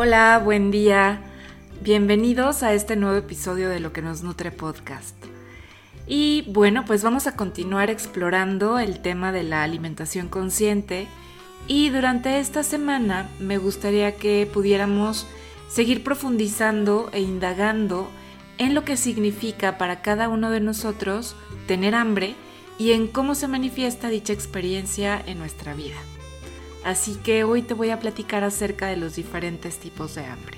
Hola, buen día. Bienvenidos a este nuevo episodio de Lo que nos nutre podcast. Y bueno, pues vamos a continuar explorando el tema de la alimentación consciente y durante esta semana me gustaría que pudiéramos seguir profundizando e indagando en lo que significa para cada uno de nosotros tener hambre y en cómo se manifiesta dicha experiencia en nuestra vida. Así que hoy te voy a platicar acerca de los diferentes tipos de hambre.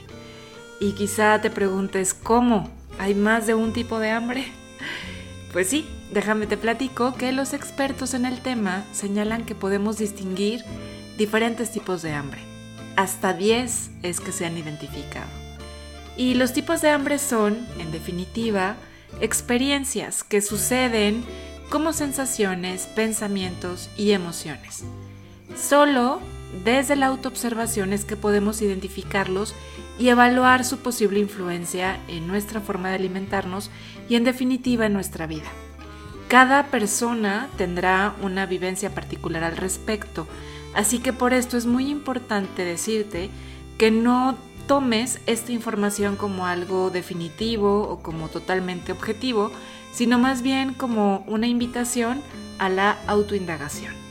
Y quizá te preguntes, ¿cómo? ¿Hay más de un tipo de hambre? Pues sí, déjame te platico que los expertos en el tema señalan que podemos distinguir diferentes tipos de hambre. Hasta 10 es que se han identificado. Y los tipos de hambre son, en definitiva, experiencias que suceden como sensaciones, pensamientos y emociones. Solo desde la autoobservación es que podemos identificarlos y evaluar su posible influencia en nuestra forma de alimentarnos y en definitiva en nuestra vida. Cada persona tendrá una vivencia particular al respecto, así que por esto es muy importante decirte que no tomes esta información como algo definitivo o como totalmente objetivo, sino más bien como una invitación a la autoindagación.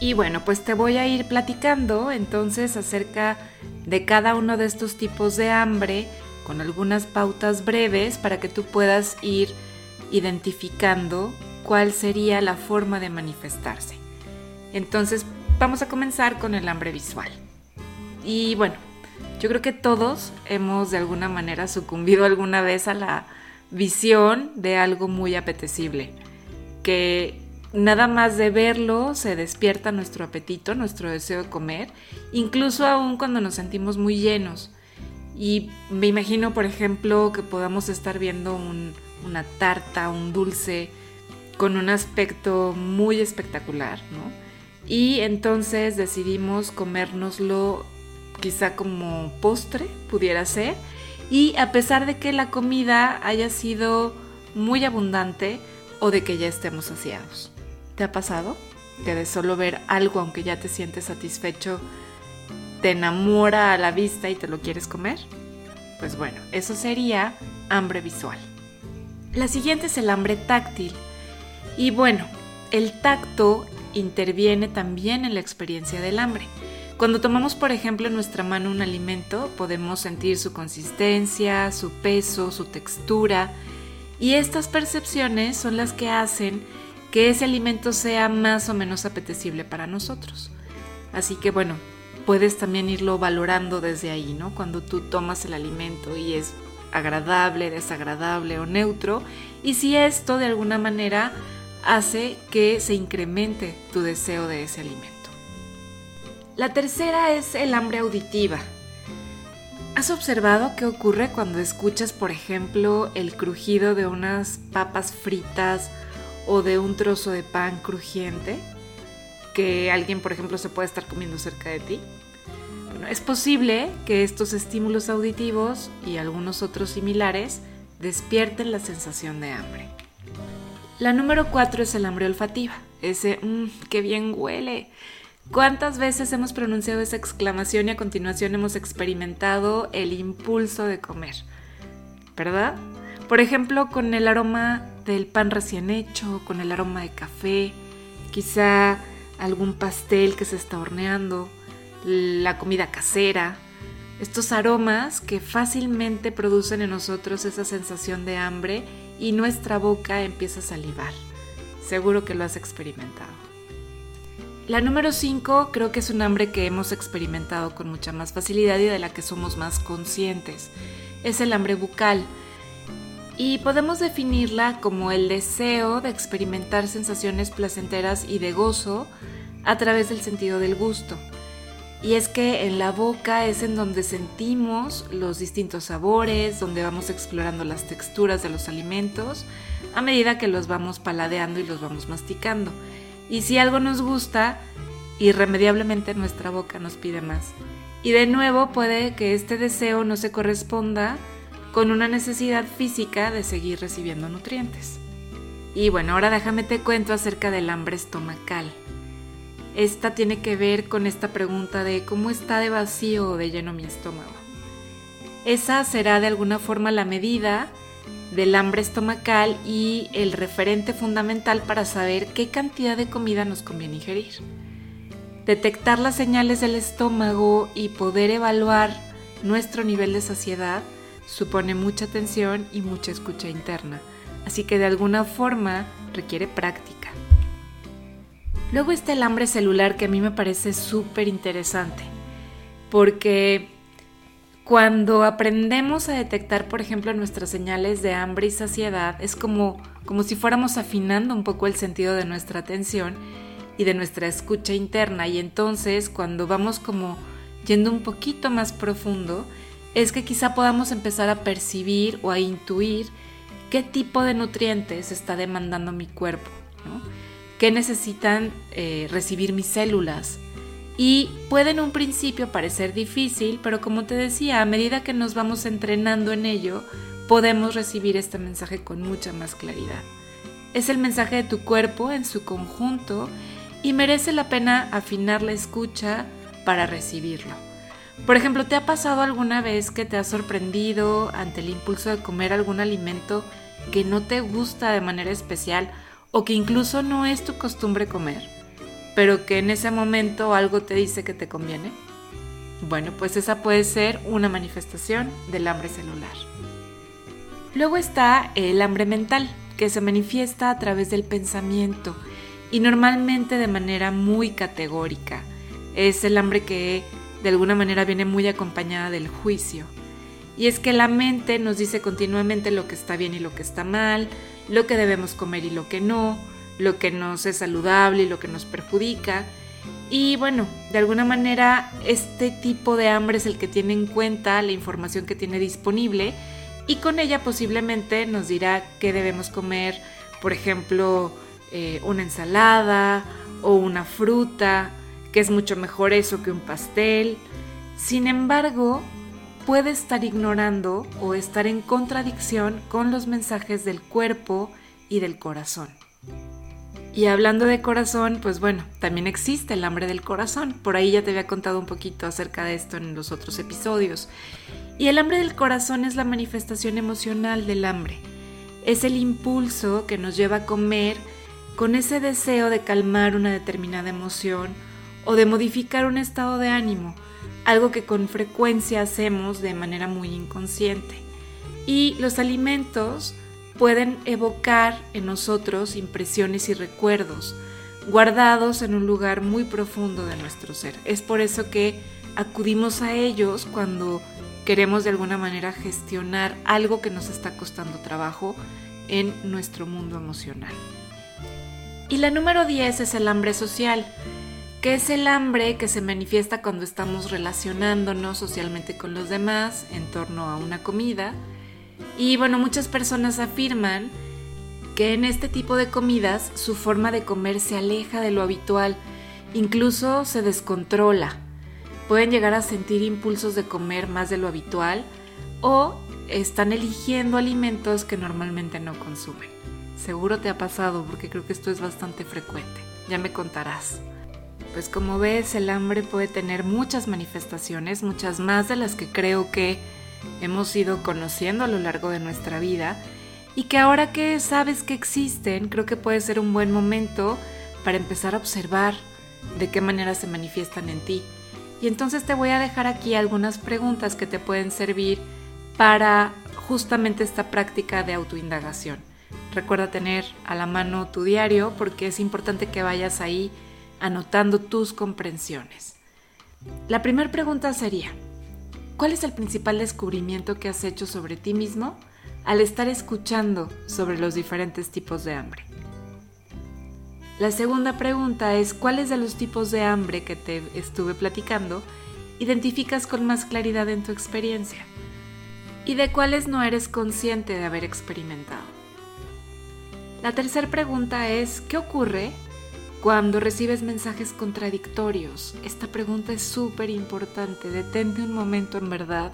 Y bueno, pues te voy a ir platicando entonces acerca de cada uno de estos tipos de hambre con algunas pautas breves para que tú puedas ir identificando cuál sería la forma de manifestarse. Entonces, vamos a comenzar con el hambre visual. Y bueno, yo creo que todos hemos de alguna manera sucumbido alguna vez a la visión de algo muy apetecible, que nada más de verlo se despierta nuestro apetito, nuestro deseo de comer, incluso aún cuando nos sentimos muy llenos. Y me imagino, por ejemplo, que podamos estar viendo una tarta, un dulce con un aspecto muy espectacular, ¿no? Y entonces decidimos comérnoslo quizá como postre, pudiera ser. Y a pesar de que la comida haya sido muy abundante o de que ya estemos saciados. ¿Te ha pasado? Que de solo ver algo, aunque ya te sientes satisfecho, te enamora a la vista y te lo quieres comer? Pues bueno, eso sería hambre visual. La siguiente es el hambre táctil. Y bueno, el tacto interviene también en la experiencia del hambre. Cuando tomamos, por ejemplo, en nuestra mano un alimento, podemos sentir su consistencia, su peso, su textura, y estas percepciones son las que hacen que ese alimento sea más o menos apetecible para nosotros. Así que bueno, puedes también irlo valorando desde ahí, ¿no? Cuando tú tomas el alimento y es agradable, desagradable o neutro, y si esto de alguna manera hace que se incremente tu deseo de ese alimento. La tercera es el hambre auditiva. ¿Has observado qué ocurre cuando escuchas, por ejemplo, el crujido de unas papas fritas o de un trozo de pan crujiente que alguien, por ejemplo, se puede estar comiendo cerca de ti. Bueno, es posible que estos estímulos auditivos y algunos otros similares despierten la sensación de hambre. La número cuatro es el hambre olfativa. Ese, mmm, qué bien huele. ¿Cuántas veces hemos pronunciado esa exclamación y a continuación hemos experimentado el impulso de comer? ¿Verdad? Por ejemplo, con el aroma del pan recién hecho, con el aroma de café, quizá algún pastel que se está horneando, la comida casera, estos aromas que fácilmente producen en nosotros esa sensación de hambre y nuestra boca empieza a salivar. Seguro que lo has experimentado. La número 5 creo que es un hambre que hemos experimentado con mucha más facilidad y de la que somos más conscientes. Es el hambre bucal y podemos definirla como el deseo de experimentar sensaciones placenteras y de gozo a través del sentido del gusto. Y es que en la boca es en donde sentimos los distintos sabores, donde vamos explorando las texturas de los alimentos a medida que los vamos paladeando y los vamos masticando. Y si algo nos gusta, irremediablemente nuestra boca nos pide más. Y de nuevo puede que este deseo no se corresponda con una necesidad física de seguir recibiendo nutrientes. Y bueno, ahora déjame te cuento acerca del hambre estomacal. esta tiene que ver con esta pregunta de cómo está de vacío o de lleno mi estómago. Esa será de alguna forma la medida del hambre estomacal y el referente fundamental para saber qué cantidad de comida nos conviene ingerir. Detectar las señales del estómago y poder evaluar nuestro nivel de saciedad supone mucha atención y mucha escucha interna, así que de alguna forma requiere práctica. Luego está el hambre celular que a mí me parece súper interesante, porque cuando aprendemos a detectar, por ejemplo, nuestras señales de hambre y saciedad, es como, como si fuéramos afinando un poco el sentido de nuestra atención y de nuestra escucha interna. Y entonces, cuando vamos como yendo un poquito más profundo, es que quizá podamos empezar a percibir o a intuir qué tipo de nutrientes está demandando mi cuerpo, qué necesitan eh, recibir mis células, y puede en un principio parecer difícil, pero como te decía, a medida que nos vamos entrenando en ello, podemos recibir este mensaje con mucha más claridad. Es el mensaje de tu cuerpo en su conjunto y merece la pena afinar la escucha para recibirlo. Por ejemplo, ¿te ha pasado alguna vez que te has sorprendido ante el impulso de comer algún alimento que no te gusta de manera especial o que incluso no es tu costumbre comer? pero que en ese momento algo te dice que te conviene? Bueno, pues esa puede ser una manifestación del hambre celular. Luego está el hambre mental, que se manifiesta a través del pensamiento y normalmente de manera muy categórica. Es el hambre que de alguna manera viene muy acompañada del juicio. Y es que la mente nos dice continuamente lo que está bien y lo que está mal, lo que debemos comer y lo que no, lo que nos es saludable y lo que nos perjudica. Y bueno, de alguna manera este tipo de hambre es el que tiene en cuenta la información que tiene disponible y con ella posiblemente nos dirá qué debemos comer, por ejemplo, eh, una ensalada o una fruta, que es mucho mejor eso que un pastel. Sin embargo, puede estar ignorando o estar en contradicción con los mensajes del cuerpo y del corazón. Y hablando de corazón, pues bueno, también existe el hambre del corazón. Por ahí ya te había contado un poquito acerca de esto en los otros episodios. Y el hambre del corazón es la manifestación emocional del hambre. Es el impulso que nos lleva a comer con ese deseo de calmar una determinada emoción o de modificar un estado de ánimo, algo que con frecuencia hacemos de manera muy inconsciente. Y los alimentos pueden evocar en nosotros impresiones y recuerdos guardados en un lugar muy profundo de nuestro ser. Es por eso que acudimos a ellos cuando queremos de alguna manera gestionar algo que nos está costando trabajo en nuestro mundo emocional. Y la número 10 es el hambre social, que es el hambre que se manifiesta cuando estamos relacionándonos socialmente con los demás en torno a una comida, y bueno, muchas personas afirman que en este tipo de comidas su forma de comer se aleja de lo habitual, incluso se descontrola. Pueden llegar a sentir impulsos de comer más de lo habitual o están eligiendo alimentos que normalmente no consumen. Seguro te ha pasado porque creo que esto es bastante frecuente. Ya me contarás. Pues como ves, el hambre puede tener muchas manifestaciones, muchas más de las que creo que hemos ido conociendo a lo largo de nuestra vida y que ahora que sabes que existen, creo que puede ser un buen momento para empezar a observar de qué manera se manifiestan en ti. Y entonces te voy a dejar aquí algunas preguntas que te pueden servir para justamente esta práctica de autoindagación. Recuerda tener a la mano tu diario porque es importante que vayas ahí anotando tus comprensiones. La primera pregunta sería, ¿Cuál es el principal descubrimiento que has hecho sobre ti mismo al estar escuchando sobre los diferentes tipos de hambre? La segunda pregunta es ¿cuáles de los tipos de hambre que te estuve platicando identificas con más claridad en tu experiencia? ¿Y de cuáles no eres consciente de haber experimentado? La tercera pregunta es ¿qué ocurre cuando recibes mensajes contradictorios, esta pregunta es súper importante. Detente un momento en verdad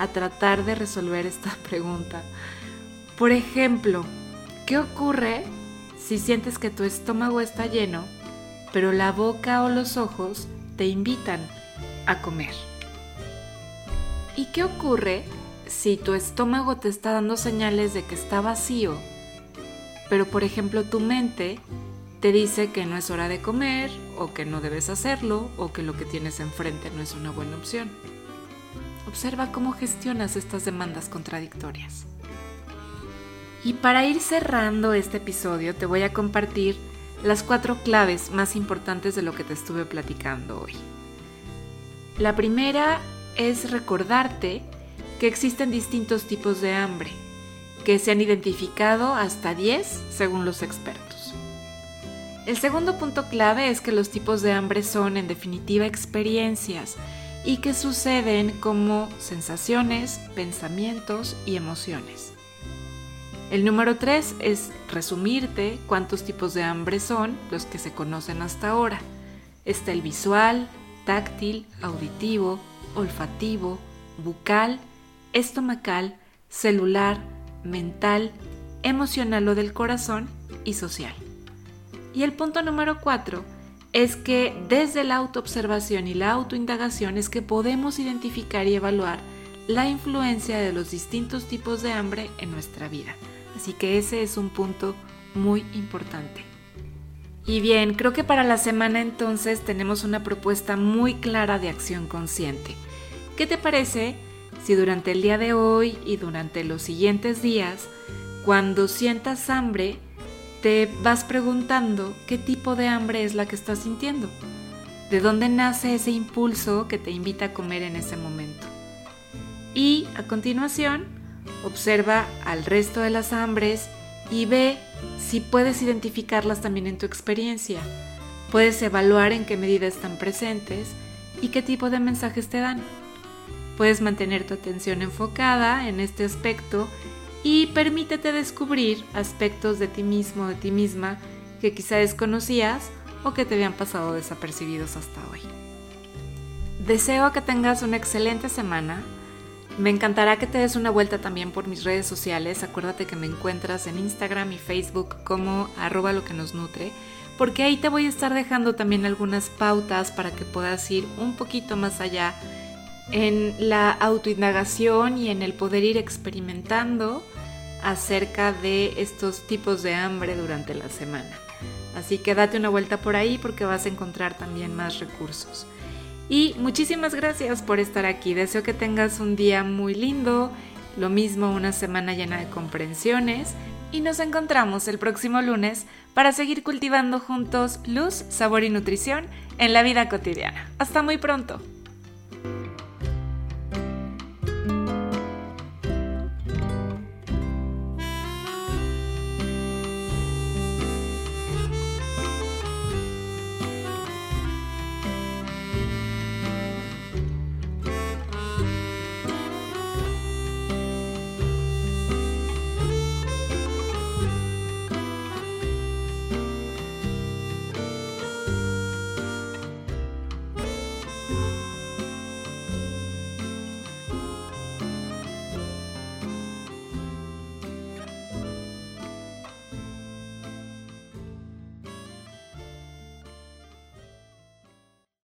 a tratar de resolver esta pregunta. Por ejemplo, ¿qué ocurre si sientes que tu estómago está lleno, pero la boca o los ojos te invitan a comer. ¿Y qué ocurre si tu estómago te está dando señales de que está vacío, pero por ejemplo tu mente te dice que no es hora de comer o que no debes hacerlo o que lo que tienes enfrente no es una buena opción? Observa cómo gestionas estas demandas contradictorias. Y para ir cerrando este episodio te voy a compartir las cuatro claves más importantes de lo que te estuve platicando hoy. La primera es recordarte que existen distintos tipos de hambre, que se han identificado hasta 10 según los expertos. El segundo punto clave es que los tipos de hambre son en definitiva experiencias y que suceden como sensaciones, pensamientos y emociones. El número 3 es resumirte cuántos tipos de hambre son los que se conocen hasta ahora. Está el visual, táctil, auditivo, olfativo, bucal estomacal, celular, mental, emocional o del corazón y social. Y el punto número cuatro es que desde la autoobservación y la autoindagación es que podemos identificar y evaluar la influencia de los distintos tipos de hambre en nuestra vida. Así que ese es un punto muy importante. Y bien, creo que para la semana entonces tenemos una propuesta muy clara de acción consciente. ¿Qué te parece si durante el día de hoy y durante los siguientes días, cuando sientas hambre, te vas preguntando qué tipo de hambre es la que estás sintiendo, de dónde nace ese impulso que te invita a comer en ese momento. Y a continuación, observa al resto de las hambres y ve si puedes identificarlas también en tu experiencia. Puedes evaluar en qué medida están presentes y qué tipo de mensajes te dan. Puedes mantener tu atención enfocada en este aspecto y permítete descubrir aspectos de ti mismo de ti misma que quizá desconocías o que te habían pasado desapercibidos hasta hoy. Deseo que tengas una excelente semana. Me encantará que te des una vuelta también por mis redes sociales. Acuérdate que me encuentras en Instagram y Facebook como arroba que nos nutre, porque ahí te voy a estar dejando también algunas pautas para que puedas ir un poquito más allá en la autoindagación y en el poder ir experimentando acerca de estos tipos de hambre durante la semana. Así que date una vuelta por ahí porque vas a encontrar también más recursos. Y muchísimas gracias por estar aquí. Deseo que tengas un día muy lindo, lo mismo una semana llena de comprensiones y nos encontramos el próximo lunes para seguir cultivando juntos luz, sabor y nutrición en la vida cotidiana. Hasta muy pronto.